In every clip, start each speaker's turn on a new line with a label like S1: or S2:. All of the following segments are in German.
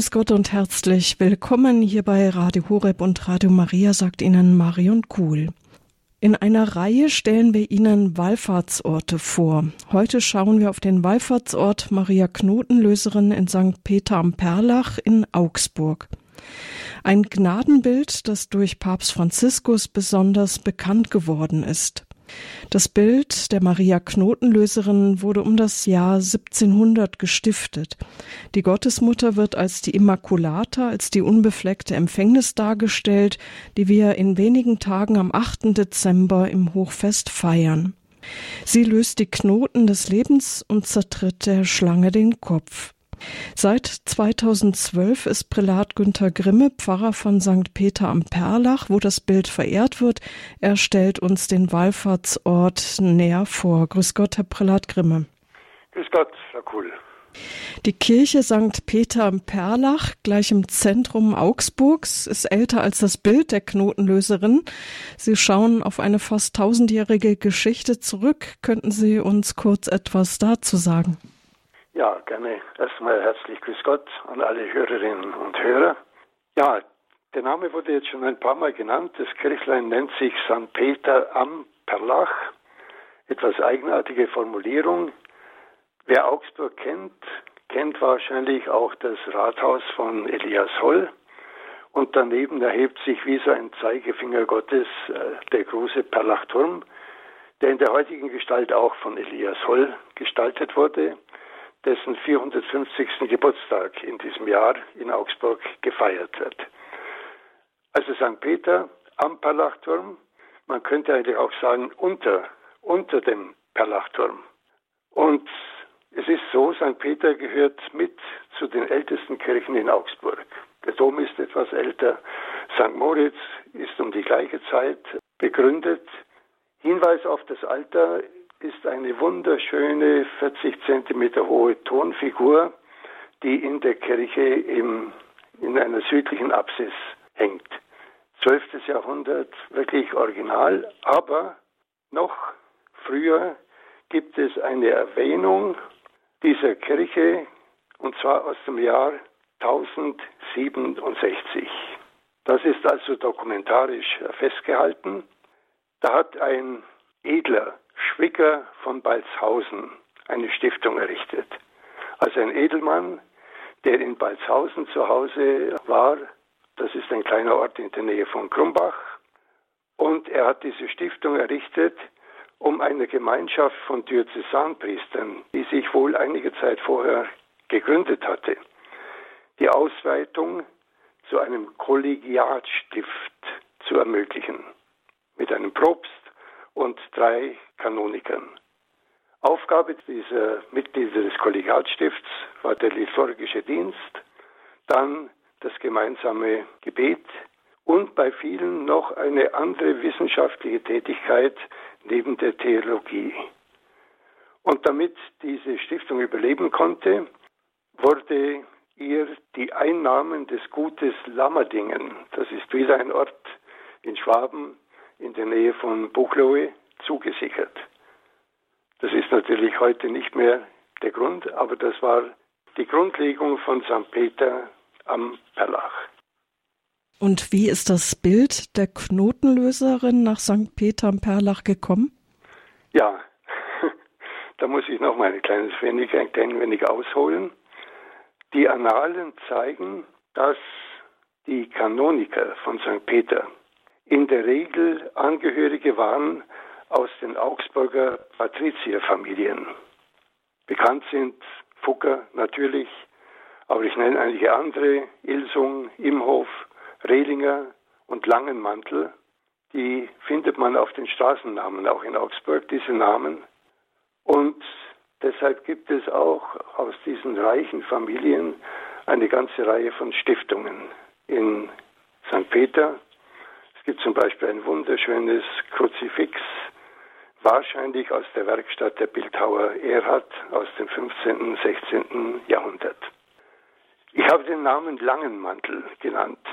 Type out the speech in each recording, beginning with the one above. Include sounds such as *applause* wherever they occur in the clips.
S1: Grüß Gott und herzlich willkommen hier bei Radio Horeb und Radio Maria, sagt Ihnen Marion Kuhl. In einer Reihe stellen wir Ihnen Wallfahrtsorte vor. Heute schauen wir auf den Wallfahrtsort Maria Knotenlöserin in St. Peter am Perlach in Augsburg. Ein Gnadenbild, das durch Papst Franziskus besonders bekannt geworden ist. Das Bild der Maria Knotenlöserin wurde um das Jahr 1700 gestiftet. Die Gottesmutter wird als die Immaculata, als die unbefleckte Empfängnis dargestellt, die wir in wenigen Tagen am 8. Dezember im Hochfest feiern. Sie löst die Knoten des Lebens und zertritt der Schlange den Kopf. Seit 2012 ist Prälat Günther Grimme Pfarrer von St. Peter am Perlach, wo das Bild verehrt wird. Er stellt uns den Wallfahrtsort näher vor. Grüß Gott, Herr Prälat Grimme.
S2: Grüß Gott, Herr Kuhl.
S1: Die Kirche St. Peter am Perlach, gleich im Zentrum Augsburgs, ist älter als das Bild der Knotenlöserin. Sie schauen auf eine fast tausendjährige Geschichte zurück. Könnten Sie uns kurz etwas dazu sagen?
S2: Ja, gerne. Erstmal herzlich grüß Gott an alle Hörerinnen und Hörer. Ja, der Name wurde jetzt schon ein paar Mal genannt. Das Kirchlein nennt sich St. Peter am Perlach. Etwas eigenartige Formulierung. Wer Augsburg kennt, kennt wahrscheinlich auch das Rathaus von Elias Holl. Und daneben erhebt sich wie so ein Zeigefinger Gottes äh, der große Perlachturm, der in der heutigen Gestalt auch von Elias Holl gestaltet wurde dessen 450. Geburtstag in diesem Jahr in Augsburg gefeiert wird. Also St. Peter am Perlachturm, man könnte eigentlich auch sagen unter, unter dem Perlachturm. Und es ist so, St. Peter gehört mit zu den ältesten Kirchen in Augsburg. Der Dom ist etwas älter. St. Moritz ist um die gleiche Zeit begründet. Hinweis auf das Alter ist eine wunderschöne 40 Zentimeter hohe Tonfigur, die in der Kirche im, in einer südlichen Apsis hängt. 12. Jahrhundert, wirklich original, aber noch früher gibt es eine Erwähnung dieser Kirche, und zwar aus dem Jahr 1067. Das ist also dokumentarisch festgehalten. Da hat ein Edler Schwicker von Balzhausen eine Stiftung errichtet. Also ein Edelmann, der in Balzhausen zu Hause war. Das ist ein kleiner Ort in der Nähe von Krumbach. Und er hat diese Stiftung errichtet, um eine Gemeinschaft von Diözesanpriestern, die sich wohl einige Zeit vorher gegründet hatte, die Ausweitung zu einem Kollegiatstift zu ermöglichen. Mit einem Propst, und drei Kanonikern. Aufgabe dieser Mitglieder des Kollegiatstifts war der liturgische Dienst, dann das gemeinsame Gebet und bei vielen noch eine andere wissenschaftliche Tätigkeit neben der Theologie. Und damit diese Stiftung überleben konnte, wurde ihr die Einnahmen des Gutes Lammerdingen, das ist wieder ein Ort in Schwaben, in der Nähe von Buchloe zugesichert. Das ist natürlich heute nicht mehr der Grund, aber das war die Grundlegung von St. Peter am Perlach.
S1: Und wie ist das Bild der Knotenlöserin nach St. Peter am Perlach gekommen?
S2: Ja, *laughs* da muss ich noch mal ein kleines wenig, ein klein wenig ausholen. Die Annalen zeigen, dass die Kanoniker von St. Peter in der Regel Angehörige waren aus den Augsburger Patrizierfamilien. Bekannt sind Fugger natürlich, aber ich nenne einige andere, Ilsung, Imhof, Rehlinger und Langenmantel. Die findet man auf den Straßennamen auch in Augsburg, diese Namen. Und deshalb gibt es auch aus diesen reichen Familien eine ganze Reihe von Stiftungen in St. Peter, es gibt zum Beispiel ein wunderschönes Kruzifix, wahrscheinlich aus der Werkstatt der Bildhauer Erhard aus dem 15. und 16. Jahrhundert. Ich habe den Namen Langenmantel genannt.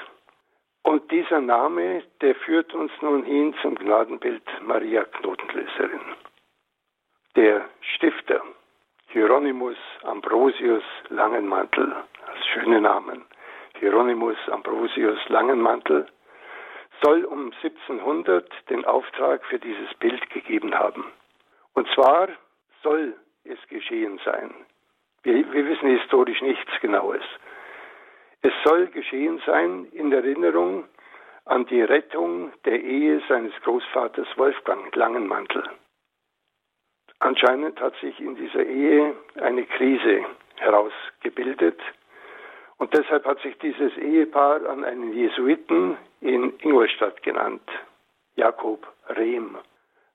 S2: Und dieser Name, der führt uns nun hin zum Gnadenbild Maria Knotenlöserin. Der Stifter, Hieronymus Ambrosius Langenmantel, als schöne Namen, Hieronymus Ambrosius Langenmantel, soll um 1700 den Auftrag für dieses Bild gegeben haben. Und zwar soll es geschehen sein. Wir, wir wissen historisch nichts Genaues. Es soll geschehen sein in Erinnerung an die Rettung der Ehe seines Großvaters Wolfgang Langenmantel. Anscheinend hat sich in dieser Ehe eine Krise herausgebildet und deshalb hat sich dieses Ehepaar an einen Jesuiten in Ingolstadt genannt, Jakob Rehm,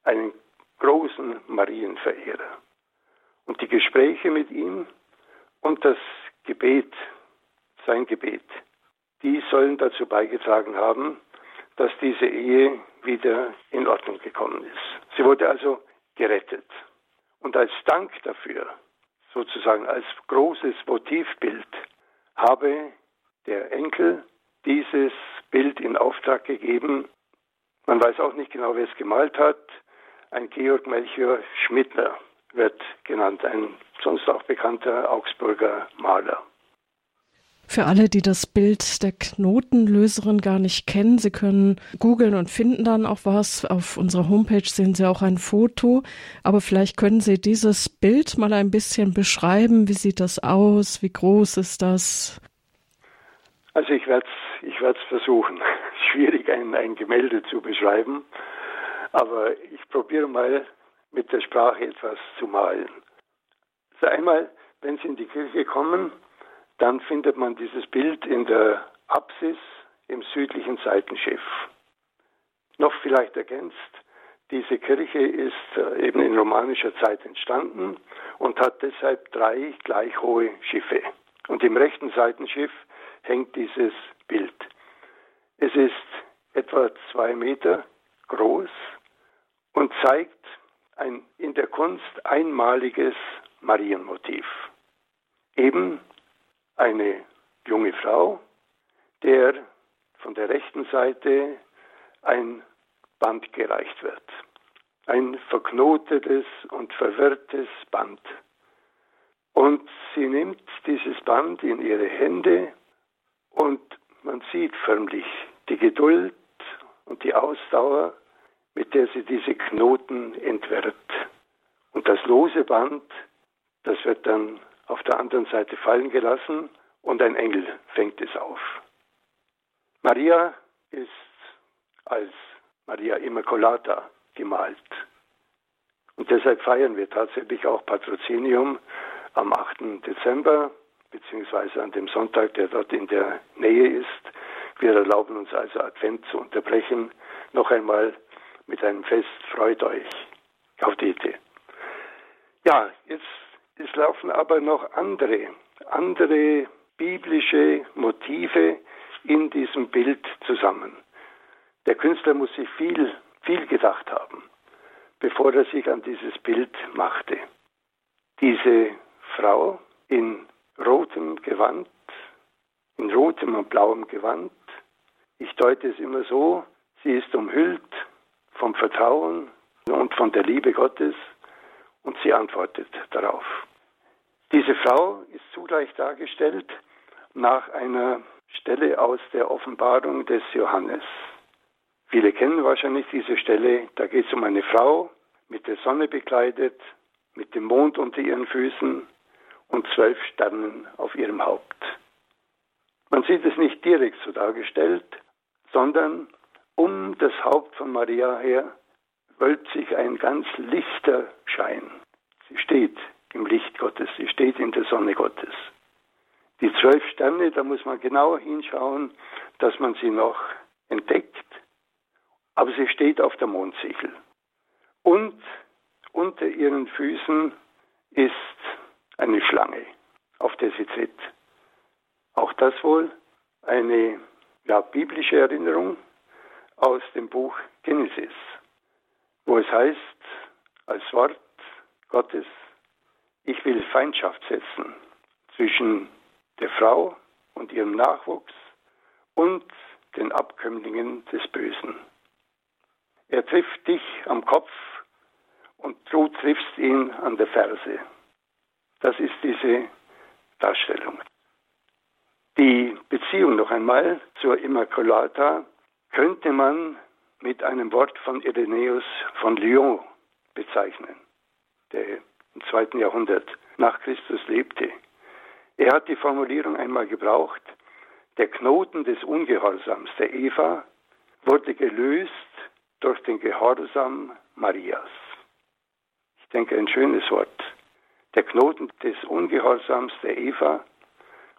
S2: einen großen Marienverehrer. Und die Gespräche mit ihm und das Gebet, sein Gebet, die sollen dazu beigetragen haben, dass diese Ehe wieder in Ordnung gekommen ist. Sie wurde also gerettet. Und als Dank dafür, sozusagen als großes Motivbild, habe der Enkel dieses Bild in Auftrag gegeben. Man weiß auch nicht genau, wer es gemalt hat. Ein Georg Melchior Schmidtner wird genannt, ein sonst auch bekannter Augsburger Maler.
S1: Für alle, die das Bild der Knotenlöserin gar nicht kennen, Sie können googeln und finden dann auch was. Auf unserer Homepage sehen Sie auch ein Foto. Aber vielleicht können Sie dieses Bild mal ein bisschen beschreiben. Wie sieht das aus? Wie groß ist das?
S2: Also ich werde es ich werd's versuchen. *laughs* Schwierig, ein, ein Gemälde zu beschreiben. Aber ich probiere mal mit der Sprache etwas zu malen. Also einmal, wenn Sie in die Kirche kommen, dann findet man dieses Bild in der Apsis im südlichen Seitenschiff. Noch vielleicht ergänzt, diese Kirche ist äh, eben in romanischer Zeit entstanden und hat deshalb drei gleich hohe Schiffe. Und im rechten Seitenschiff hängt dieses Bild. Es ist etwa zwei Meter groß und zeigt ein in der Kunst einmaliges Marienmotiv. Eben eine junge Frau, der von der rechten Seite ein Band gereicht wird. Ein verknotetes und verwirrtes Band. Und sie nimmt dieses Band in ihre Hände und man sieht förmlich die Geduld und die Ausdauer, mit der sie diese Knoten entwirrt. Und das lose Band, das wird dann auf der anderen Seite fallen gelassen und ein Engel fängt es auf. Maria ist als Maria Immaculata gemalt. Und deshalb feiern wir tatsächlich auch Patrozinium am 8. Dezember, beziehungsweise an dem Sonntag, der dort in der Nähe ist. Wir erlauben uns also Advent zu unterbrechen. Noch einmal mit einem Fest, freut euch. Gaudete. Ja, jetzt es laufen aber noch andere, andere biblische Motive in diesem Bild zusammen. Der Künstler muss sich viel, viel gedacht haben, bevor er sich an dieses Bild machte. Diese Frau in rotem Gewand, in rotem und blauem Gewand, ich deute es immer so, sie ist umhüllt vom Vertrauen und von der Liebe Gottes und sie antwortet darauf. Diese Frau ist zugleich dargestellt nach einer Stelle aus der Offenbarung des Johannes. Viele kennen wahrscheinlich diese Stelle. Da geht es um eine Frau mit der Sonne bekleidet, mit dem Mond unter ihren Füßen und zwölf Sternen auf ihrem Haupt. Man sieht es nicht direkt so dargestellt, sondern um das Haupt von Maria her wölbt sich ein ganz lichter Schein. Sie steht im Licht Gottes, sie steht in der Sonne Gottes. Die zwölf Sterne, da muss man genau hinschauen, dass man sie noch entdeckt, aber sie steht auf der Mondsichel. Und unter ihren Füßen ist eine Schlange, auf der sie tritt. Auch das wohl eine ja, biblische Erinnerung aus dem Buch Genesis, wo es heißt, als Wort Gottes ich will Feindschaft setzen zwischen der Frau und ihrem Nachwuchs und den Abkömmlingen des Bösen. Er trifft dich am Kopf und du triffst ihn an der Ferse. Das ist diese Darstellung. Die Beziehung noch einmal zur Immaculata könnte man mit einem Wort von Irenäus von Lyon bezeichnen, der im zweiten Jahrhundert nach Christus lebte. Er hat die Formulierung einmal gebraucht, der Knoten des Ungehorsams der Eva wurde gelöst durch den Gehorsam Marias. Ich denke, ein schönes Wort. Der Knoten des Ungehorsams der Eva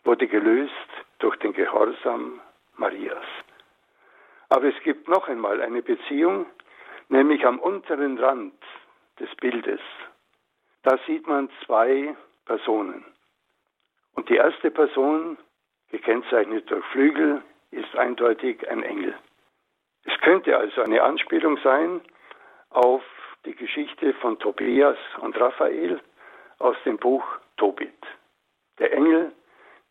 S2: wurde gelöst durch den Gehorsam Marias. Aber es gibt noch einmal eine Beziehung, nämlich am unteren Rand des Bildes. Da sieht man zwei Personen. Und die erste Person, gekennzeichnet durch Flügel, ist eindeutig ein Engel. Es könnte also eine Anspielung sein auf die Geschichte von Tobias und Raphael aus dem Buch Tobit. Der Engel,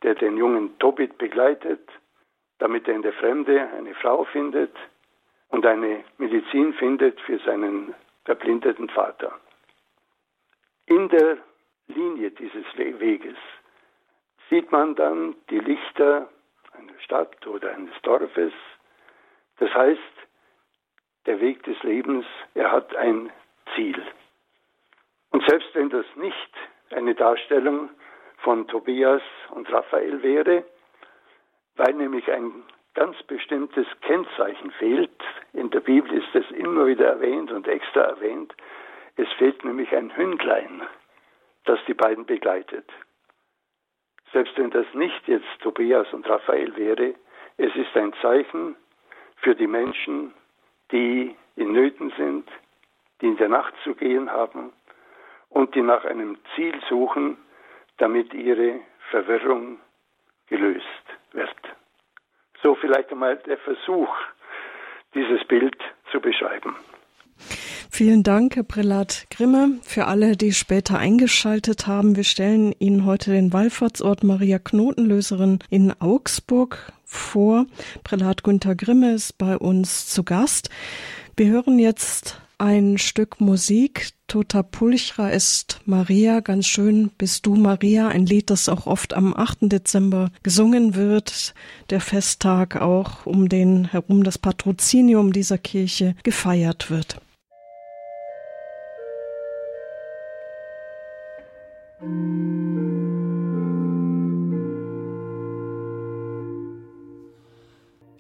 S2: der den jungen Tobit begleitet, damit er in der Fremde eine Frau findet und eine Medizin findet für seinen verblindeten Vater. In der Linie dieses Weges sieht man dann die Lichter einer Stadt oder eines Dorfes. Das heißt, der Weg des Lebens, er hat ein Ziel. Und selbst wenn das nicht eine Darstellung von Tobias und Raphael wäre, weil nämlich ein ganz bestimmtes Kennzeichen fehlt, in der Bibel ist es immer wieder erwähnt und extra erwähnt, es fehlt nämlich ein Hündlein, das die beiden begleitet. Selbst wenn das nicht jetzt Tobias und Raphael wäre, es ist ein Zeichen für die Menschen, die in Nöten sind, die in der Nacht zu gehen haben und die nach einem Ziel suchen, damit ihre Verwirrung gelöst wird. So vielleicht einmal der Versuch, dieses Bild zu beschreiben.
S1: Vielen Dank, Herr Prälat Grimme. Für alle, die später eingeschaltet haben, wir stellen Ihnen heute den Wallfahrtsort Maria Knotenlöserin in Augsburg vor. Prälat Günther Grimme ist bei uns zu Gast. Wir hören jetzt ein Stück Musik. Tota Pulchra ist Maria, ganz schön bist du Maria, ein Lied, das auch oft am 8. Dezember gesungen wird, der Festtag auch um den herum das Patrozinium dieser Kirche gefeiert wird.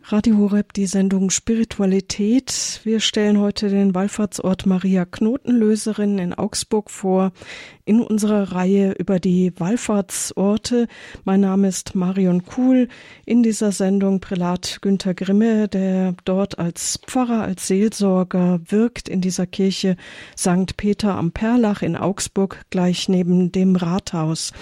S1: Radio Horeb, die Sendung Spiritualität. Wir stellen heute den Wallfahrtsort Maria Knotenlöserin in Augsburg vor in unserer Reihe über die Wallfahrtsorte. Mein Name ist Marion Kuhl. In dieser Sendung Prälat Günther Grimme, der dort als Pfarrer, als Seelsorger wirkt in dieser Kirche St. Peter am Perlach in Augsburg, gleich neben dem Rathaus.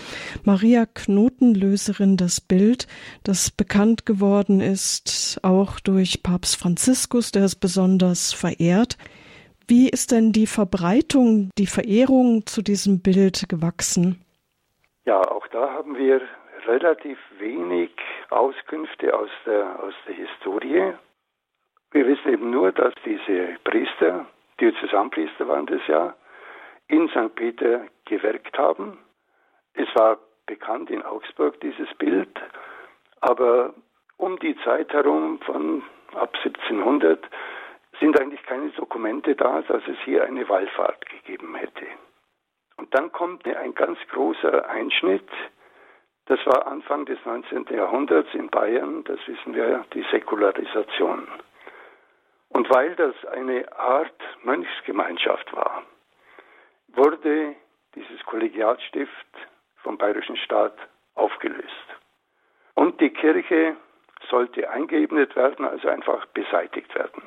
S1: Maria Knotenlöserin, das Bild, das bekannt geworden ist, auch durch Papst Franziskus, der es besonders verehrt. Wie ist denn die Verbreitung, die Verehrung zu diesem Bild gewachsen?
S2: Ja, auch da haben wir relativ wenig Auskünfte aus der, aus der Historie. Wir wissen eben nur, dass diese Priester, Diözesanpriester waren das ja, in St. Peter gewirkt haben. Es war bekannt in Augsburg, dieses Bild, aber um die Zeit herum von ab 1700 sind eigentlich keine Dokumente da, dass es hier eine Wallfahrt gegeben hätte. Und dann kommt ein ganz großer Einschnitt. Das war Anfang des 19. Jahrhunderts in Bayern, das wissen wir, die Säkularisation. Und weil das eine Art Mönchsgemeinschaft war, wurde dieses Kollegiatstift vom bayerischen Staat aufgelöst. Und die Kirche sollte eingeebnet werden, also einfach beseitigt werden.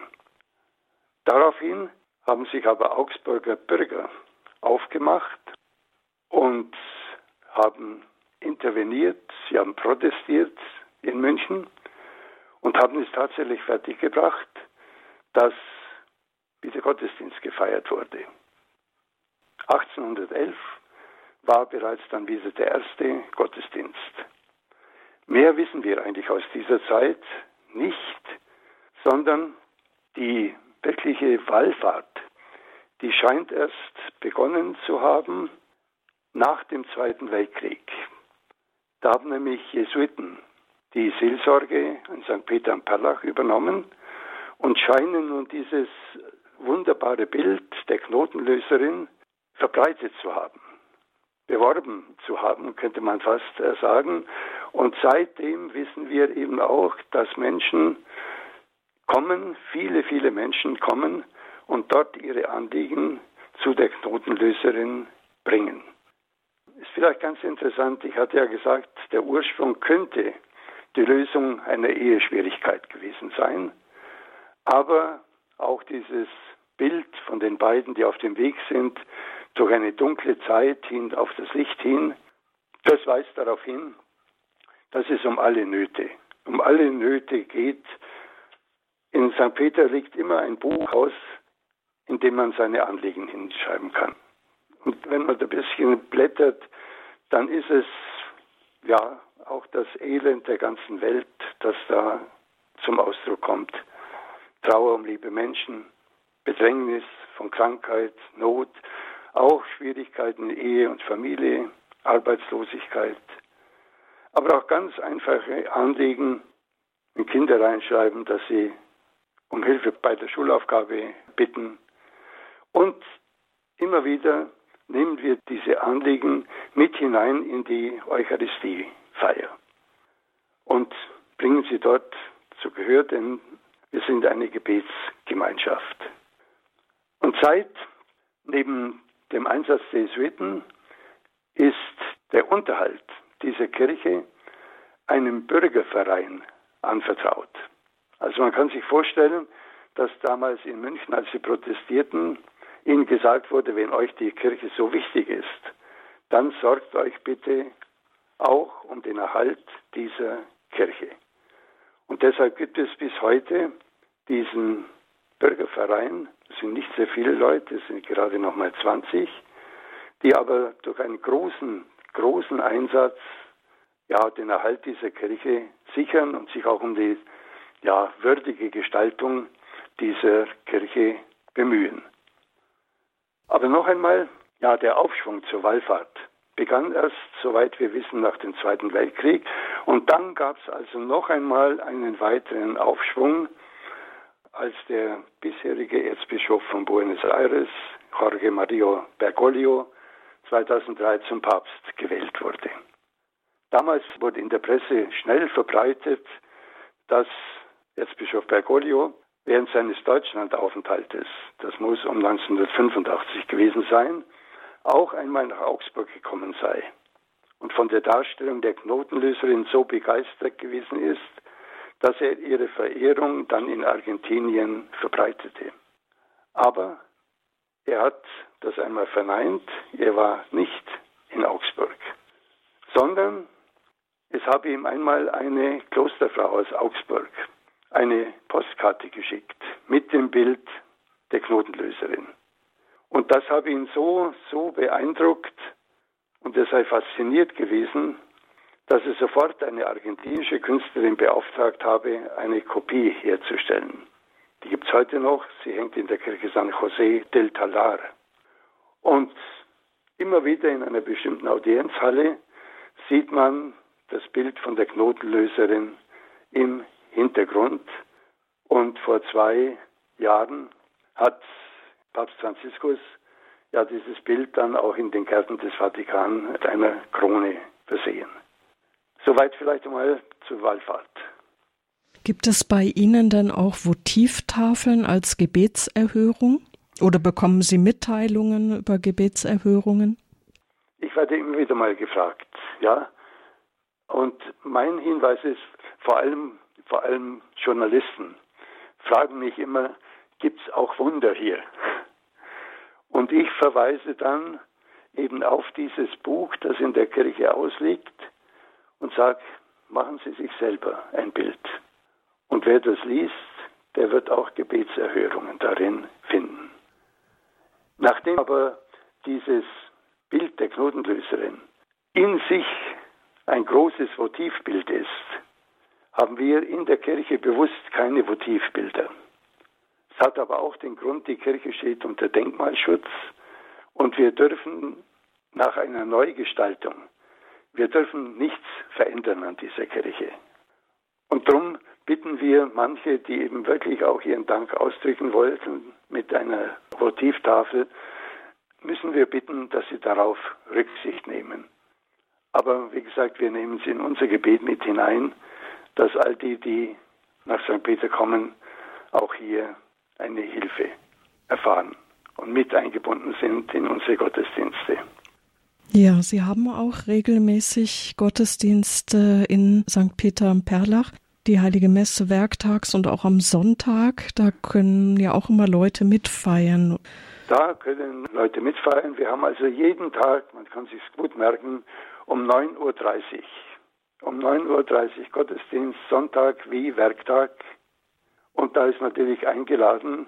S2: Daraufhin haben sich aber Augsburger Bürger aufgemacht und haben interveniert, sie haben protestiert in München und haben es tatsächlich fertiggebracht, dass wieder Gottesdienst gefeiert wurde. 1811 war bereits dann wieder der erste Gottesdienst. Mehr wissen wir eigentlich aus dieser Zeit nicht, sondern die wirkliche Wallfahrt, die scheint erst begonnen zu haben nach dem Zweiten Weltkrieg. Da haben nämlich Jesuiten die Seelsorge in St. Peter am Perlach übernommen und scheinen nun dieses wunderbare Bild der Knotenlöserin verbreitet zu haben, beworben zu haben, könnte man fast sagen. Und seitdem wissen wir eben auch, dass Menschen kommen, viele, viele Menschen kommen und dort ihre Anliegen zu der Knotenlöserin bringen. Ist vielleicht ganz interessant, ich hatte ja gesagt, der Ursprung könnte die Lösung einer Eheschwierigkeit gewesen sein, aber auch dieses Bild von den beiden, die auf dem Weg sind, durch eine dunkle Zeit hin auf das Licht hin, das weist darauf hin, dass es um alle Nöte, um alle Nöte geht. In St. Peter liegt immer ein Buch aus, in dem man seine Anliegen hinschreiben kann. Und wenn man ein bisschen blättert, dann ist es ja auch das Elend der ganzen Welt, das da zum Ausdruck kommt. Trauer um liebe Menschen, Bedrängnis von Krankheit, Not, auch Schwierigkeiten in Ehe und Familie, Arbeitslosigkeit, aber auch ganz einfache Anliegen, wenn Kinder reinschreiben, dass sie um Hilfe bei der Schulaufgabe bitten. Und immer wieder nehmen wir diese Anliegen mit hinein in die Eucharistiefeier und bringen sie dort zu Gehör, denn wir sind eine Gebetsgemeinschaft. Und seit neben dem Einsatz der Jesuiten ist der Unterhalt dieser Kirche einem Bürgerverein anvertraut. Also man kann sich vorstellen, dass damals in München, als sie protestierten, ihnen gesagt wurde, wenn euch die Kirche so wichtig ist, dann sorgt euch bitte auch um den Erhalt dieser Kirche. Und deshalb gibt es bis heute diesen Bürgerverein, es sind nicht sehr viele Leute, es sind gerade noch mal 20, die aber durch einen großen, großen Einsatz ja, den Erhalt dieser Kirche sichern und sich auch um die ja, würdige Gestaltung dieser Kirche bemühen. Aber noch einmal, ja, der Aufschwung zur Wallfahrt begann erst, soweit wir wissen, nach dem Zweiten Weltkrieg. Und dann gab es also noch einmal einen weiteren Aufschwung als der bisherige Erzbischof von Buenos Aires, Jorge Mario Bergoglio, 2003 zum Papst gewählt wurde. Damals wurde in der Presse schnell verbreitet, dass Erzbischof Bergoglio während seines Deutschlandaufenthaltes, das muss um 1985 gewesen sein, auch einmal nach Augsburg gekommen sei und von der Darstellung der Knotenlöserin so begeistert gewesen ist, dass er ihre Verehrung dann in Argentinien verbreitete. Aber er hat das einmal verneint, er war nicht in Augsburg, sondern es habe ihm einmal eine Klosterfrau aus Augsburg eine Postkarte geschickt mit dem Bild der Knotenlöserin. Und das habe ihn so, so beeindruckt und er sei fasziniert gewesen, dass er sofort eine argentinische Künstlerin beauftragt habe, eine Kopie herzustellen. Die gibt es heute noch. Sie hängt in der Kirche San José del Talar. Und immer wieder in einer bestimmten Audienzhalle sieht man das Bild von der Knotenlöserin im Hintergrund. Und vor zwei Jahren hat Papst Franziskus ja dieses Bild dann auch in den Gärten des Vatikan mit einer Krone versehen. Soweit vielleicht einmal zur Wallfahrt.
S1: Gibt es bei Ihnen denn auch Votivtafeln als Gebetserhörung? Oder bekommen Sie Mitteilungen über Gebetserhörungen?
S2: Ich werde immer wieder mal gefragt, ja. Und mein Hinweis ist, vor allem, vor allem Journalisten fragen mich immer, gibt es auch Wunder hier? Und ich verweise dann eben auf dieses Buch, das in der Kirche ausliegt, und sage, machen Sie sich selber ein Bild. Und wer das liest, der wird auch Gebetserhörungen darin finden. Nachdem aber dieses Bild der Knotenlöserin in sich ein großes Votivbild ist, haben wir in der Kirche bewusst keine Votivbilder. Es hat aber auch den Grund, die Kirche steht unter Denkmalschutz und wir dürfen nach einer Neugestaltung wir dürfen nichts verändern an dieser Kirche. bitten wir manche, die eben wirklich auch ihren Dank ausdrücken wollten mit einer Votivtafel, müssen wir bitten, dass sie darauf Rücksicht nehmen. Aber wie gesagt, wir nehmen sie in unser Gebet mit hinein, dass all die, die nach St. Peter kommen, auch hier eine Hilfe erfahren und mit eingebunden sind in unsere Gottesdienste.
S1: Ja, Sie haben auch regelmäßig Gottesdienste in St. Peter am Perlach. Die Heilige Messe werktags und auch am Sonntag. Da können ja auch immer Leute mitfeiern.
S2: Da können Leute mitfeiern. Wir haben also jeden Tag, man kann sich gut merken, um 9.30 Uhr. Um 9.30 Uhr Gottesdienst, Sonntag wie Werktag. Und da ist natürlich eingeladen,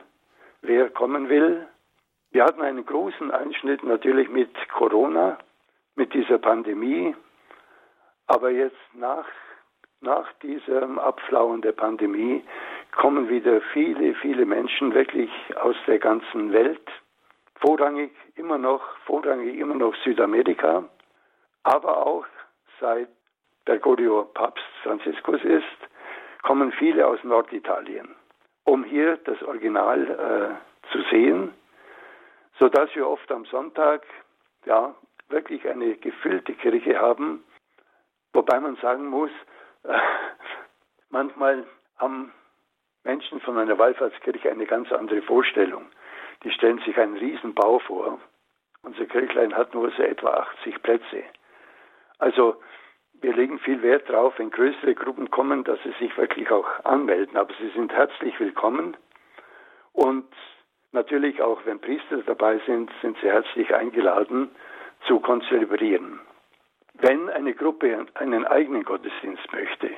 S2: wer kommen will. Wir hatten einen großen Einschnitt natürlich mit Corona, mit dieser Pandemie. Aber jetzt nach, nach diesem Abflauen der Pandemie kommen wieder viele, viele Menschen wirklich aus der ganzen Welt. Vorrangig immer noch, vorrangig immer noch Südamerika, aber auch seit Bergoglio Papst Franziskus ist, kommen viele aus Norditalien, um hier das Original äh, zu sehen, sodass wir oft am Sonntag ja, wirklich eine gefüllte Kirche haben, wobei man sagen muss, *laughs* manchmal haben Menschen von einer Wallfahrtskirche eine ganz andere Vorstellung. Die stellen sich einen Riesenbau vor. Unser Kirchlein hat nur so etwa 80 Plätze. Also wir legen viel Wert darauf, wenn größere Gruppen kommen, dass sie sich wirklich auch anmelden. Aber sie sind herzlich willkommen. Und natürlich auch, wenn Priester dabei sind, sind sie herzlich eingeladen zu konzelebrieren. Wenn eine Gruppe einen eigenen Gottesdienst möchte,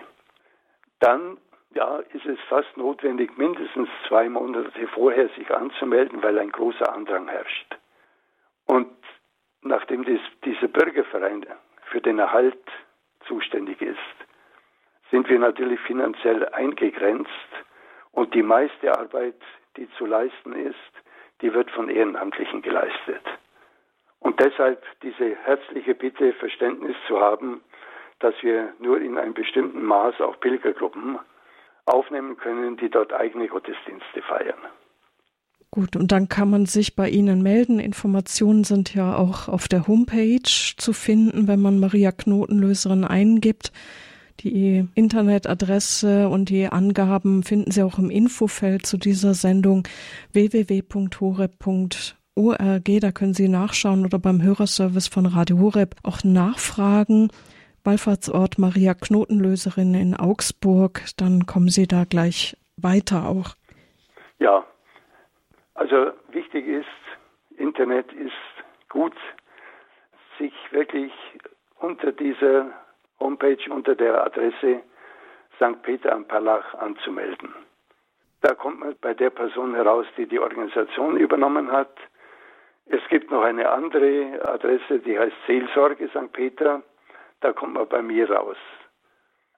S2: dann ja, ist es fast notwendig, mindestens zwei Monate vorher sich anzumelden, weil ein großer Andrang herrscht. Und nachdem dies, dieser Bürgerverein für den Erhalt zuständig ist, sind wir natürlich finanziell eingegrenzt und die meiste Arbeit, die zu leisten ist, die wird von Ehrenamtlichen geleistet. Und deshalb diese herzliche Bitte, Verständnis zu haben, dass wir nur in einem bestimmten Maß auch Pilgergruppen aufnehmen können, die dort eigene Gottesdienste feiern.
S1: Gut, und dann kann man sich bei Ihnen melden. Informationen sind ja auch auf der Homepage zu finden, wenn man Maria Knotenlöserin eingibt. Die Internetadresse und die Angaben finden Sie auch im Infofeld zu dieser Sendung www.horeb.org. Da können Sie nachschauen oder beim Hörerservice von Radio Horeb auch nachfragen. Wallfahrtsort Maria Knotenlöserin in Augsburg. Dann kommen Sie da gleich weiter auch.
S2: Ja, also wichtig ist, Internet ist gut, sich wirklich unter dieser Homepage, unter der Adresse St. Peter am Palach anzumelden. Da kommt man bei der Person heraus, die die Organisation übernommen hat. Es gibt noch eine andere Adresse, die heißt Seelsorge St. Peter. Da kommt man bei mir raus.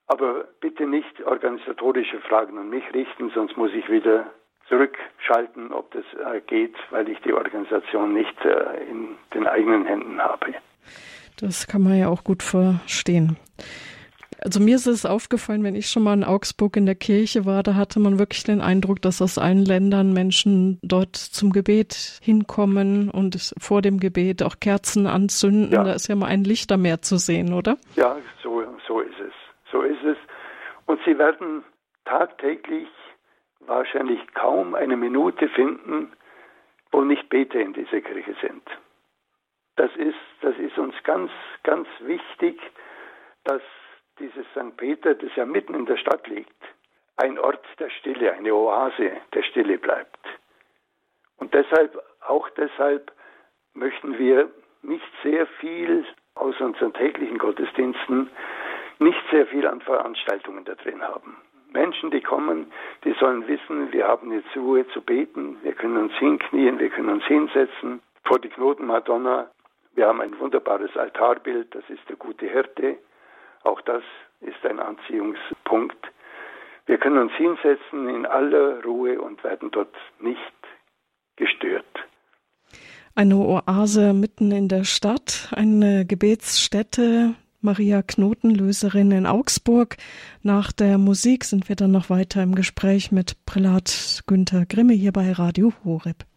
S2: Aber bitte nicht organisatorische Fragen an mich richten, sonst muss ich wieder zurückschalten, ob das äh, geht, weil ich die Organisation nicht äh, in den eigenen Händen habe.
S1: Das kann man ja auch gut verstehen. Also mir ist es aufgefallen, wenn ich schon mal in Augsburg in der Kirche war, da hatte man wirklich den Eindruck, dass aus allen Ländern Menschen dort zum Gebet hinkommen und vor dem Gebet auch Kerzen anzünden. Ja. Da ist ja mal ein Lichter mehr zu sehen, oder?
S2: Ja, so, so ist es. So ist es. Und sie werden tagtäglich wahrscheinlich kaum eine Minute finden, wo nicht Beter in dieser Kirche sind. Das ist, das ist uns ganz, ganz wichtig, dass dieses St. Peter, das ja mitten in der Stadt liegt, ein Ort der Stille, eine Oase der Stille bleibt. Und deshalb, auch deshalb möchten wir nicht sehr viel aus unseren täglichen Gottesdiensten, nicht sehr viel an Veranstaltungen da drin haben. Menschen, die kommen, die sollen wissen, wir haben jetzt Ruhe zu beten, wir können uns hinknien, wir können uns hinsetzen vor die Knotenmadonna. Wir haben ein wunderbares Altarbild, das ist der gute Hirte. Auch das ist ein Anziehungspunkt. Wir können uns hinsetzen in aller Ruhe und werden dort nicht gestört.
S1: Eine Oase mitten in der Stadt, eine Gebetsstätte, Maria Knotenlöserin in Augsburg. Nach der Musik sind wir dann noch weiter im Gespräch mit Prälat Günther Grimme hier bei Radio Horeb.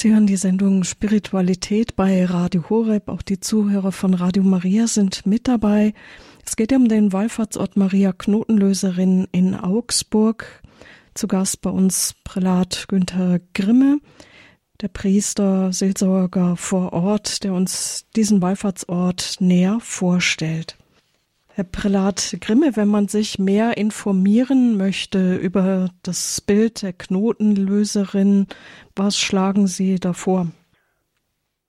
S1: Sie hören die Sendung Spiritualität bei Radio Horeb. Auch die Zuhörer von Radio Maria sind mit dabei. Es geht um den Wallfahrtsort Maria Knotenlöserin in Augsburg. Zu Gast bei uns Prälat Günther Grimme, der Priester, Seelsorger vor Ort, der uns diesen Wallfahrtsort näher vorstellt. Herr Prälat Grimme, wenn man sich mehr informieren möchte über das Bild der Knotenlöserin, was schlagen Sie davor?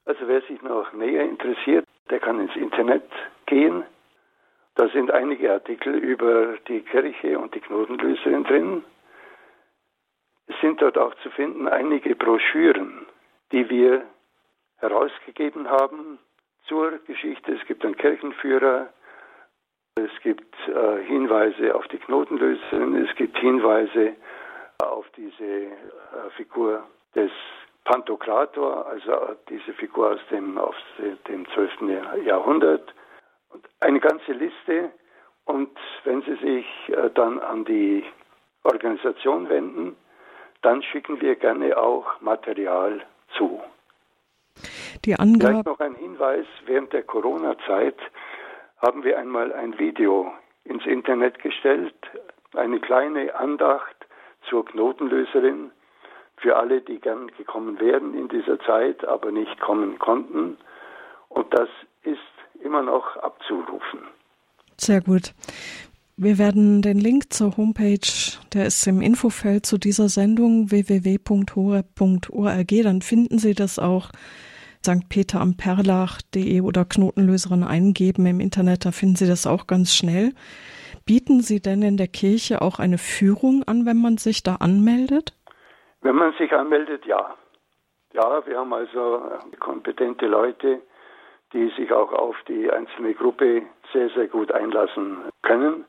S2: Also wer sich noch näher interessiert, der kann ins Internet gehen. Da sind einige Artikel über die Kirche und die Knotenlöserin drin. Es sind dort auch zu finden einige Broschüren, die wir herausgegeben haben zur Geschichte. Es gibt einen Kirchenführer, es gibt äh, Hinweise auf die Knotenlöserin, es gibt Hinweise auf diese äh, Figur des Pantokrator, also diese Figur aus dem, aus dem 12. Jahrhundert. Und eine ganze Liste. Und wenn Sie sich äh, dann an die Organisation wenden, dann schicken wir gerne auch Material zu.
S1: Die Angabe
S2: Vielleicht noch ein Hinweis, während der Corona-Zeit haben wir einmal ein Video ins Internet gestellt, eine kleine Andacht zur Knotenlöserin für alle, die gern gekommen wären in dieser Zeit, aber nicht kommen konnten. Und das ist immer noch abzurufen.
S1: Sehr gut. Wir werden den Link zur Homepage, der ist im Infofeld zu dieser Sendung www.hore.org, dann finden Sie das auch St. Peter am Perlach.de oder Knotenlöserin eingeben im Internet, da finden Sie das auch ganz schnell. Bieten Sie denn in der Kirche auch eine Führung an, wenn man sich da anmeldet?
S2: Wenn man sich anmeldet, ja. Ja, wir haben also kompetente Leute, die sich auch auf die einzelne Gruppe sehr, sehr gut einlassen können.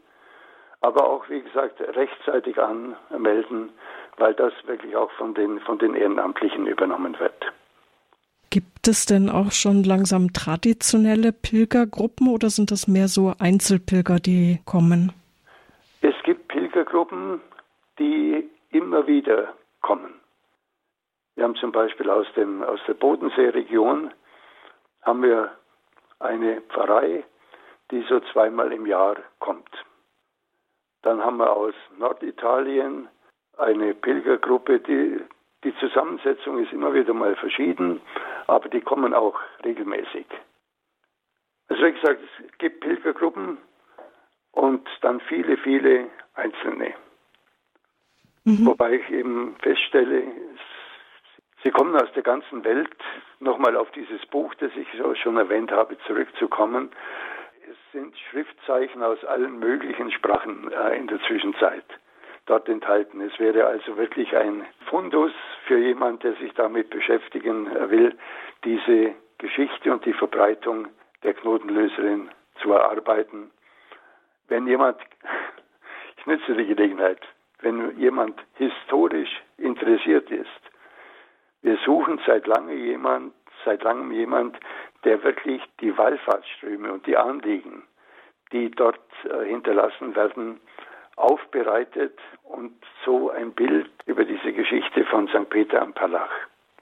S2: Aber auch, wie gesagt, rechtzeitig anmelden, weil das wirklich auch von den, von den Ehrenamtlichen übernommen wird.
S1: Gibt es denn auch schon langsam traditionelle Pilgergruppen oder sind das mehr so Einzelpilger, die kommen?
S2: Es gibt Pilgergruppen, die immer wieder kommen. Wir haben zum Beispiel aus, dem, aus der Bodenseeregion haben wir eine Pfarrei, die so zweimal im Jahr kommt. Dann haben wir aus Norditalien eine Pilgergruppe, die die Zusammensetzung ist immer wieder mal verschieden, aber die kommen auch regelmäßig. Also wie gesagt, es gibt Pilgergruppen und dann viele, viele Einzelne. Mhm. Wobei ich eben feststelle, sie kommen aus der ganzen Welt, nochmal auf dieses Buch, das ich schon erwähnt habe, zurückzukommen. Es sind Schriftzeichen aus allen möglichen Sprachen äh, in der Zwischenzeit dort enthalten. Es wäre also wirklich ein Fundus für jemand, der sich damit beschäftigen will, diese Geschichte und die Verbreitung der Knotenlöserin zu erarbeiten. Wenn jemand, *laughs* ich nütze die Gelegenheit, wenn jemand historisch interessiert ist, wir suchen seit lange jemand, seit langem jemand, der wirklich die Wallfahrtsströme und die Anliegen, die dort äh, hinterlassen werden, aufbereitet und so ein Bild über diese Geschichte von St. Peter am Palach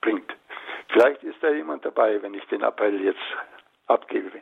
S2: bringt. Vielleicht ist da jemand dabei, wenn ich den Appell jetzt abgebe.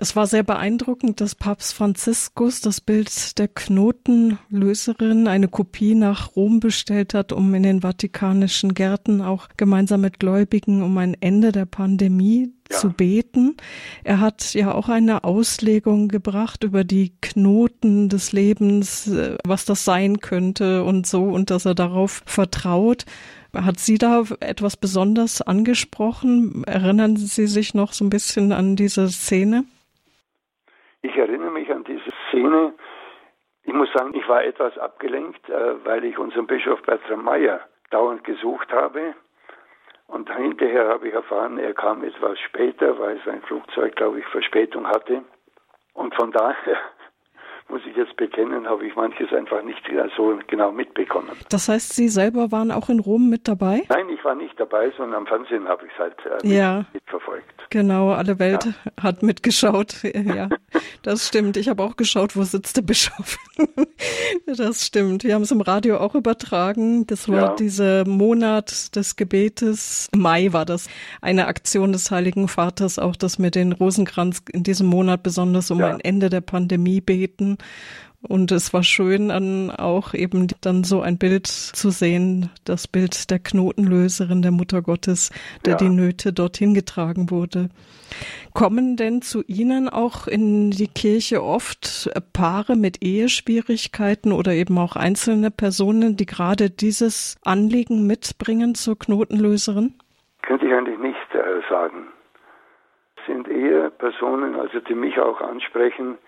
S1: Es war sehr beeindruckend, dass Papst Franziskus das Bild der Knotenlöserin, eine Kopie nach Rom bestellt hat, um in den vatikanischen Gärten auch gemeinsam mit Gläubigen um ein Ende der Pandemie ja. zu beten. Er hat ja auch eine Auslegung gebracht über die Knoten des Lebens, äh, was das sein könnte und so, und dass er darauf vertraut. Hat Sie da etwas besonders angesprochen? Erinnern Sie sich noch so ein bisschen an diese Szene?
S2: Ich erinnere mich an diese Szene. Ich muss sagen, ich war etwas abgelenkt, äh, weil ich unseren Bischof Bertram Meyer dauernd gesucht habe. Und hinterher habe ich erfahren, er kam etwas später, weil sein Flugzeug, glaube ich, Verspätung hatte. Und von daher muss ich jetzt bekennen, habe ich manches einfach nicht so genau mitbekommen.
S1: Das heißt, Sie selber waren auch in Rom mit dabei?
S2: Nein, ich war nicht dabei, sondern am Fernsehen habe ich es halt äh,
S1: ja.
S2: mitverfolgt.
S1: Genau, alle Welt ja. hat mitgeschaut. *laughs* Ja, das stimmt. Ich habe auch geschaut, wo sitzt der Bischof. *laughs* das stimmt. Wir haben es im Radio auch übertragen. Das war ja. dieser Monat des Gebetes. Mai war das. Eine Aktion des Heiligen Vaters, auch das mit den Rosenkranz in diesem Monat besonders um ja. ein Ende der Pandemie beten. Und es war schön, an auch eben dann so ein Bild zu sehen, das Bild der Knotenlöserin der Mutter Gottes, der ja. die Nöte dorthin getragen wurde. Kommen denn zu Ihnen auch in die Kirche oft Paare mit Eheschwierigkeiten oder eben auch einzelne Personen, die gerade dieses Anliegen mitbringen zur Knotenlöserin?
S2: Könnte ich eigentlich nicht äh, sagen. Es sind eher Personen, also die mich auch ansprechen,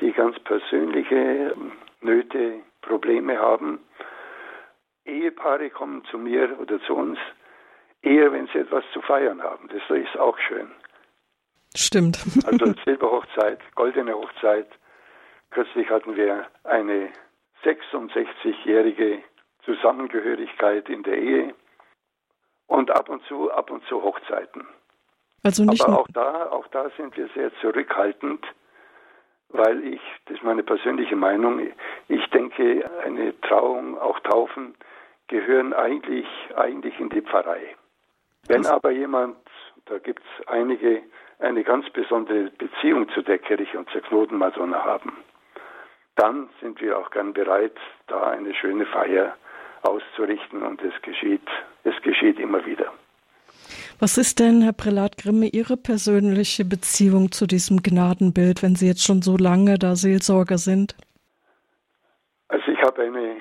S2: die ganz persönliche Nöte, Probleme haben. Ehepaare kommen zu mir oder zu uns eher, wenn sie etwas zu feiern haben. Das ist auch schön.
S1: Stimmt.
S2: Also *laughs* Silberhochzeit, goldene Hochzeit. Kürzlich hatten wir eine 66-jährige Zusammengehörigkeit in der Ehe und ab und zu, ab und zu Hochzeiten.
S1: Also nicht
S2: Aber auch da, auch da sind wir sehr zurückhaltend weil ich, das ist meine persönliche Meinung, ich denke, eine Trauung, auch Taufen, gehören eigentlich, eigentlich in die Pfarrei. Wenn aber jemand, da gibt es einige, eine ganz besondere Beziehung zu der Kirche und zur Knotenmadonna haben, dann sind wir auch gern bereit, da eine schöne Feier auszurichten und es geschieht, es geschieht immer wieder.
S1: Was ist denn, Herr Prälat Grimme, Ihre persönliche Beziehung zu diesem Gnadenbild, wenn Sie jetzt schon so lange da Seelsorger sind?
S2: Also ich habe eine,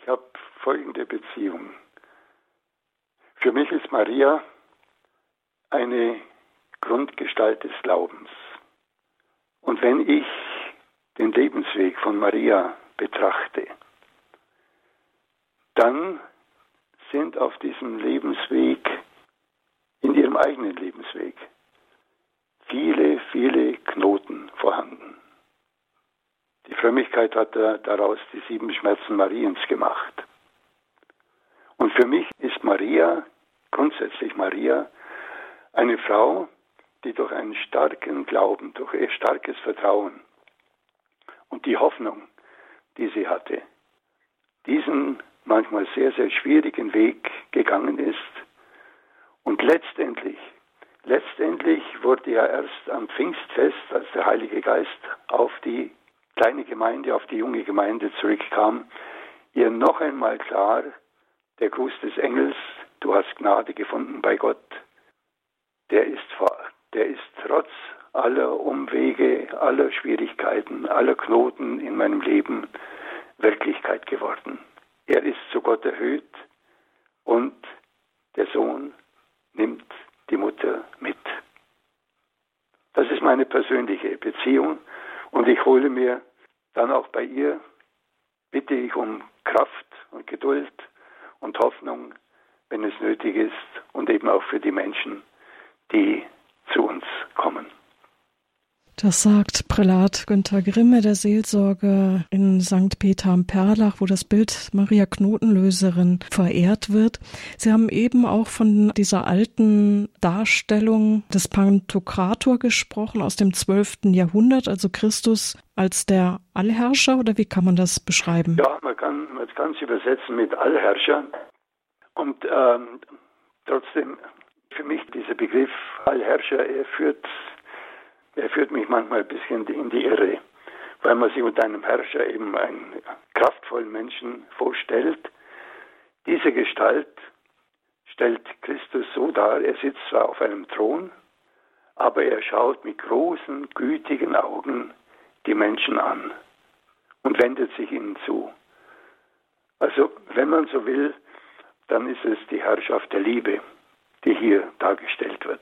S2: ich habe folgende Beziehung. Für mich ist Maria eine Grundgestalt des Glaubens. Und wenn ich den Lebensweg von Maria betrachte, dann sind auf diesem Lebensweg in ihrem eigenen Lebensweg viele, viele Knoten vorhanden. Die Frömmigkeit hat daraus die sieben Schmerzen Mariens gemacht. Und für mich ist Maria, grundsätzlich Maria, eine Frau, die durch einen starken Glauben, durch ihr starkes Vertrauen und die Hoffnung, die sie hatte, diesen manchmal sehr, sehr schwierigen Weg gegangen ist und letztendlich, letztendlich wurde ja erst am Pfingstfest, als der Heilige Geist auf die kleine Gemeinde, auf die junge Gemeinde zurückkam, ihr noch einmal klar, der Gruß des Engels, du hast Gnade gefunden bei Gott, der ist, der ist trotz aller Umwege, aller Schwierigkeiten, aller Knoten in meinem Leben Wirklichkeit geworden. Er ist zu Gott erhöht und der Sohn nimmt die Mutter mit. Das ist meine persönliche Beziehung und ich hole mir dann auch bei ihr, bitte ich um Kraft und Geduld und Hoffnung, wenn es nötig ist und eben auch für die Menschen, die zu uns kommen.
S1: Das sagt Prälat Günther Grimme, der Seelsorger in St. Peter am Perlach, wo das Bild Maria Knotenlöserin verehrt wird. Sie haben eben auch von dieser alten Darstellung des Pantokrator gesprochen aus dem 12. Jahrhundert, also Christus als der Allherrscher, oder wie kann man das beschreiben?
S2: Ja, man kann es übersetzen mit Allherrscher. Und ähm, trotzdem, für mich dieser Begriff Allherrscher, er führt er führt mich manchmal ein bisschen in die Irre, weil man sich unter einem Herrscher eben einen kraftvollen Menschen vorstellt. Diese Gestalt stellt Christus so dar, er sitzt zwar auf einem Thron, aber er schaut mit großen, gütigen Augen die Menschen an und wendet sich ihnen zu. Also, wenn man so will, dann ist es die Herrschaft der Liebe, die hier dargestellt wird.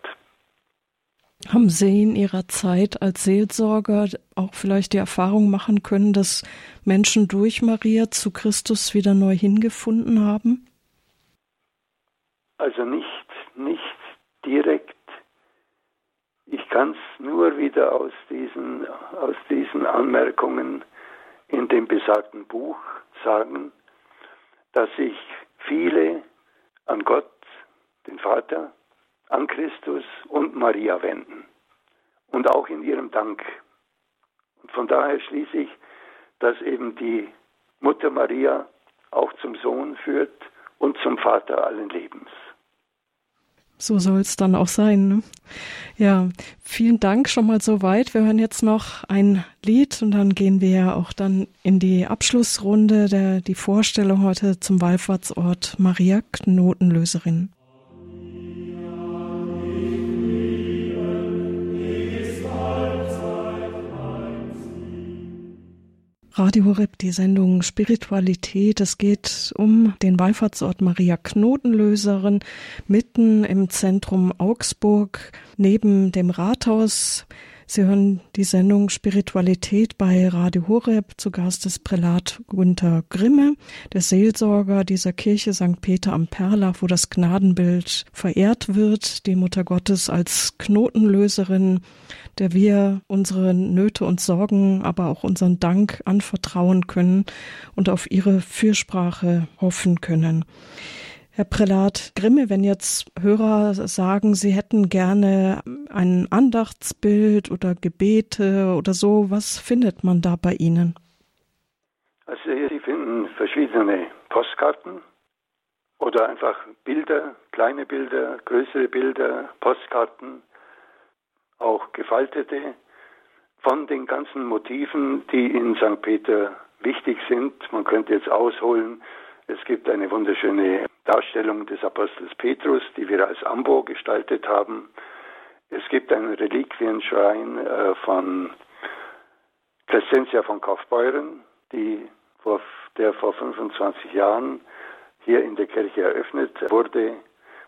S1: Haben Sie in Ihrer Zeit als Seelsorger auch vielleicht die Erfahrung machen können, dass Menschen durch Maria zu Christus wieder neu hingefunden haben?
S2: Also nicht, nicht direkt. Ich kann es nur wieder aus diesen, aus diesen Anmerkungen in dem besagten Buch sagen, dass sich viele an Gott, den Vater, an Christus und Maria wenden und auch in ihrem Dank. Und von daher schließe ich, dass eben die Mutter Maria auch zum Sohn führt und zum Vater allen Lebens.
S1: So soll es dann auch sein. Ne? Ja, vielen Dank schon mal so weit. Wir hören jetzt noch ein Lied und dann gehen wir ja auch dann in die Abschlussrunde, der, die Vorstellung heute zum Wallfahrtsort Maria Knotenlöserin. Radio Horeb, die Sendung Spiritualität. Es geht um den Wallfahrtsort Maria Knotenlöserin mitten im Zentrum Augsburg neben dem Rathaus. Sie hören die Sendung Spiritualität bei Radio Horeb. Zu Gast ist Prälat Gunther Grimme, der Seelsorger dieser Kirche St. Peter am Perlach, wo das Gnadenbild verehrt wird, die Mutter Gottes als Knotenlöserin, der wir unsere Nöte und Sorgen, aber auch unseren Dank anvertrauen können und auf ihre Fürsprache hoffen können. Herr Prälat Grimme, wenn jetzt Hörer sagen, sie hätten gerne ein Andachtsbild oder Gebete oder so, was findet man da bei Ihnen?
S2: Also Sie finden verschiedene Postkarten oder einfach Bilder, kleine Bilder, größere Bilder, Postkarten, auch gefaltete von den ganzen Motiven, die in St. Peter wichtig sind. Man könnte jetzt ausholen, es gibt eine wunderschöne Darstellung des Apostels Petrus, die wir als Ambo gestaltet haben. Es gibt einen Reliquienschrein äh, von Crescentia von Kaufbeuren, die vor, der vor 25 Jahren hier in der Kirche eröffnet wurde,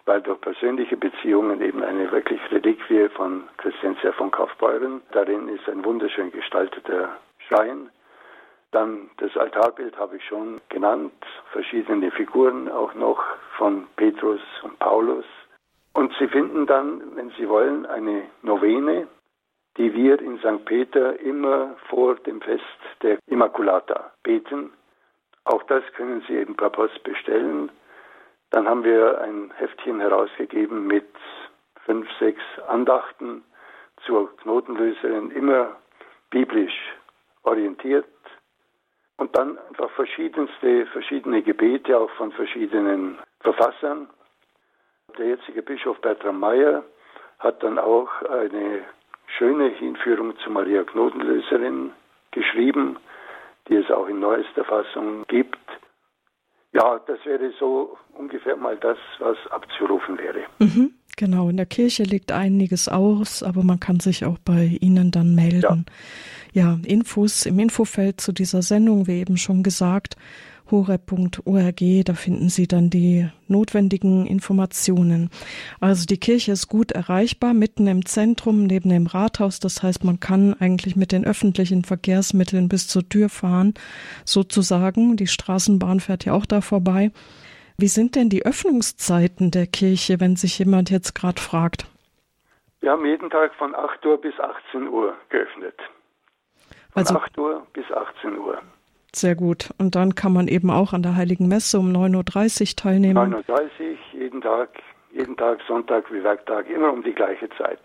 S2: weil durch persönliche Beziehungen eben eine wirklich Reliquie von Crescentia von Kaufbeuren. Darin ist ein wunderschön gestalteter Schrein dann das Altarbild habe ich schon genannt, verschiedene Figuren auch noch von Petrus und Paulus. Und Sie finden dann, wenn Sie wollen, eine Novene, die wir in St. Peter immer vor dem Fest der Immaculata beten. Auch das können Sie eben per Post bestellen. Dann haben wir ein Heftchen herausgegeben mit fünf, sechs Andachten zur Knotenlöserin, immer biblisch orientiert und dann einfach verschiedenste, verschiedene Gebete auch von verschiedenen Verfassern. Der jetzige Bischof Bertram Meyer hat dann auch eine schöne Hinführung zu Maria Knotenlöserin geschrieben, die es auch in neuester Fassung gibt. Ja, das wäre so ungefähr mal das, was abzurufen wäre.
S1: Mhm, genau, in der Kirche liegt einiges aus, aber man kann sich auch bei Ihnen dann melden. Ja ja, Infos im Infofeld zu dieser Sendung, wie eben schon gesagt, horeb.org, da finden Sie dann die notwendigen Informationen. Also die Kirche ist gut erreichbar, mitten im Zentrum, neben dem Rathaus. Das heißt, man kann eigentlich mit den öffentlichen Verkehrsmitteln bis zur Tür fahren, sozusagen. Die Straßenbahn fährt ja auch da vorbei. Wie sind denn die Öffnungszeiten der Kirche, wenn sich jemand jetzt gerade fragt?
S2: Wir haben jeden Tag von 8 Uhr bis 18 Uhr geöffnet. Von also, 8 Uhr bis 18 Uhr.
S1: Sehr gut. Und dann kann man eben auch an der Heiligen Messe um 9.30 Uhr teilnehmen.
S2: 9.30 Uhr, jeden Tag, jeden Tag, Sonntag wie Werktag, immer um die gleiche Zeit.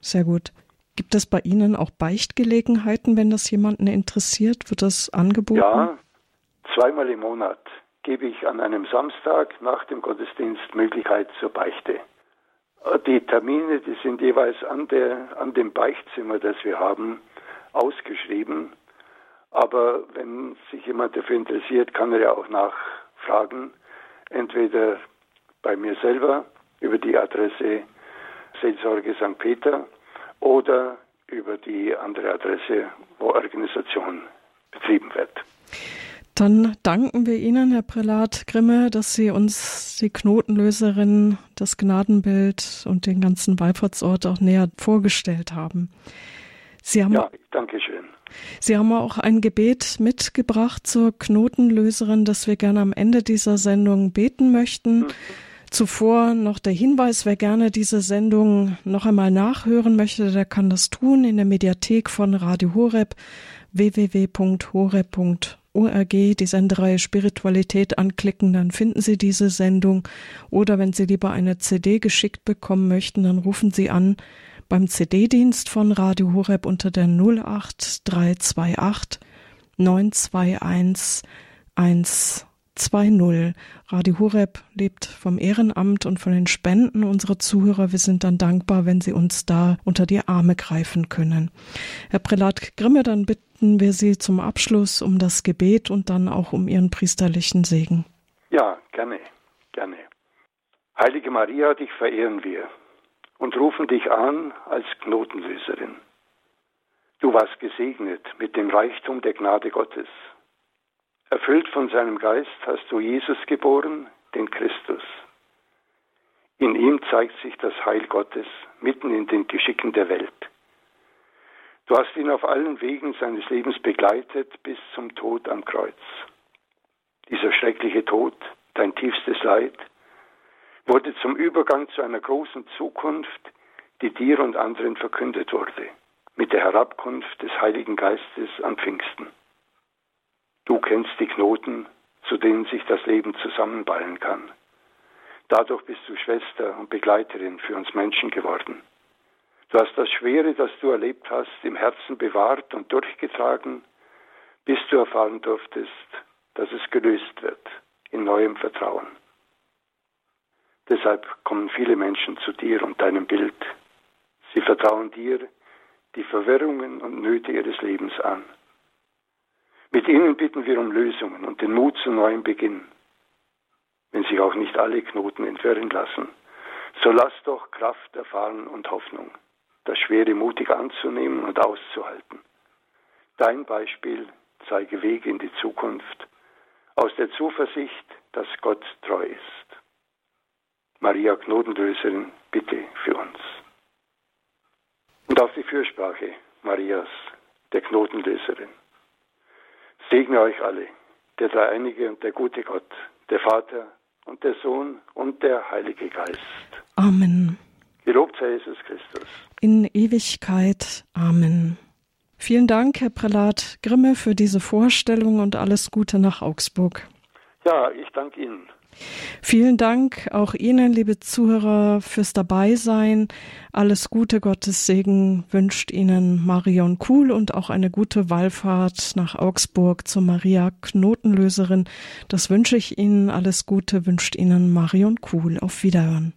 S1: Sehr gut. Gibt es bei Ihnen auch Beichtgelegenheiten, wenn das jemanden interessiert? Wird das angeboten?
S2: Ja, zweimal im Monat gebe ich an einem Samstag nach dem Gottesdienst Möglichkeit zur Beichte. Die Termine, die sind jeweils an, der, an dem Beichtzimmer, das wir haben, ausgeschrieben. Aber wenn sich jemand dafür interessiert, kann er ja auch nachfragen. Entweder bei mir selber über die Adresse Seelsorge St. Peter oder über die andere Adresse, wo Organisation betrieben wird.
S1: Dann danken wir Ihnen, Herr Prälat Grimme, dass Sie uns die Knotenlöserin, das Gnadenbild und den ganzen Wallfahrtsort auch näher vorgestellt haben.
S2: Sie haben, ja, danke schön.
S1: Sie haben auch ein Gebet mitgebracht zur Knotenlöserin, das wir gerne am Ende dieser Sendung beten möchten. Mhm. Zuvor noch der Hinweis, wer gerne diese Sendung noch einmal nachhören möchte, der kann das tun in der Mediathek von Radio Horeb www.horeb.org, die Sendereihe Spiritualität anklicken, dann finden Sie diese Sendung. Oder wenn Sie lieber eine CD geschickt bekommen möchten, dann rufen Sie an beim CD-Dienst von Radio Horeb unter der 08328 921 120. Radio Horeb lebt vom Ehrenamt und von den Spenden unserer Zuhörer. Wir sind dann dankbar, wenn Sie uns da unter die Arme greifen können. Herr Prälat Grimme, dann bitten wir Sie zum Abschluss um das Gebet und dann auch um Ihren priesterlichen Segen.
S2: Ja, gerne, gerne. Heilige Maria, dich verehren wir und rufen dich an als Knotenlöserin. Du warst gesegnet mit dem Reichtum der Gnade Gottes. Erfüllt von seinem Geist hast du Jesus geboren, den Christus. In ihm zeigt sich das Heil Gottes mitten in den Geschicken der Welt. Du hast ihn auf allen Wegen seines Lebens begleitet bis zum Tod am Kreuz. Dieser schreckliche Tod, dein tiefstes Leid, wurde zum Übergang zu einer großen Zukunft, die dir und anderen verkündet wurde, mit der Herabkunft des Heiligen Geistes am Pfingsten. Du kennst die Knoten, zu denen sich das Leben zusammenballen kann. Dadurch bist du Schwester und Begleiterin für uns Menschen geworden. Du hast das Schwere, das du erlebt hast, im Herzen bewahrt und durchgetragen, bis du erfahren durftest, dass es gelöst wird in neuem Vertrauen. Deshalb kommen viele Menschen zu dir und deinem Bild. Sie vertrauen dir die Verwirrungen und Nöte ihres Lebens an. Mit ihnen bitten wir um Lösungen und den Mut zu neuem Beginn. Wenn sich auch nicht alle Knoten entfernen lassen, so lass doch Kraft erfahren und Hoffnung, das Schwere mutig anzunehmen und auszuhalten. Dein Beispiel zeige Wege in die Zukunft, aus der Zuversicht, dass Gott treu ist. Maria Knotenlöserin, bitte für uns. Und auf die Fürsprache Marias, der Knotenlöserin. Segne euch alle, der dreieinige und der gute Gott, der Vater und der Sohn und der Heilige Geist.
S1: Amen.
S2: Gelobt sei Jesus Christus.
S1: In Ewigkeit. Amen. Vielen Dank, Herr Prälat Grimme, für diese Vorstellung und alles Gute nach Augsburg.
S2: Ja, ich danke Ihnen.
S1: Vielen Dank auch Ihnen, liebe Zuhörer, fürs Dabeisein. Alles Gute, Gottes Segen wünscht Ihnen Marion Kuhl und auch eine gute Wallfahrt nach Augsburg zur Maria Knotenlöserin. Das wünsche ich Ihnen. Alles Gute wünscht Ihnen Marion Kuhl. Auf Wiederhören.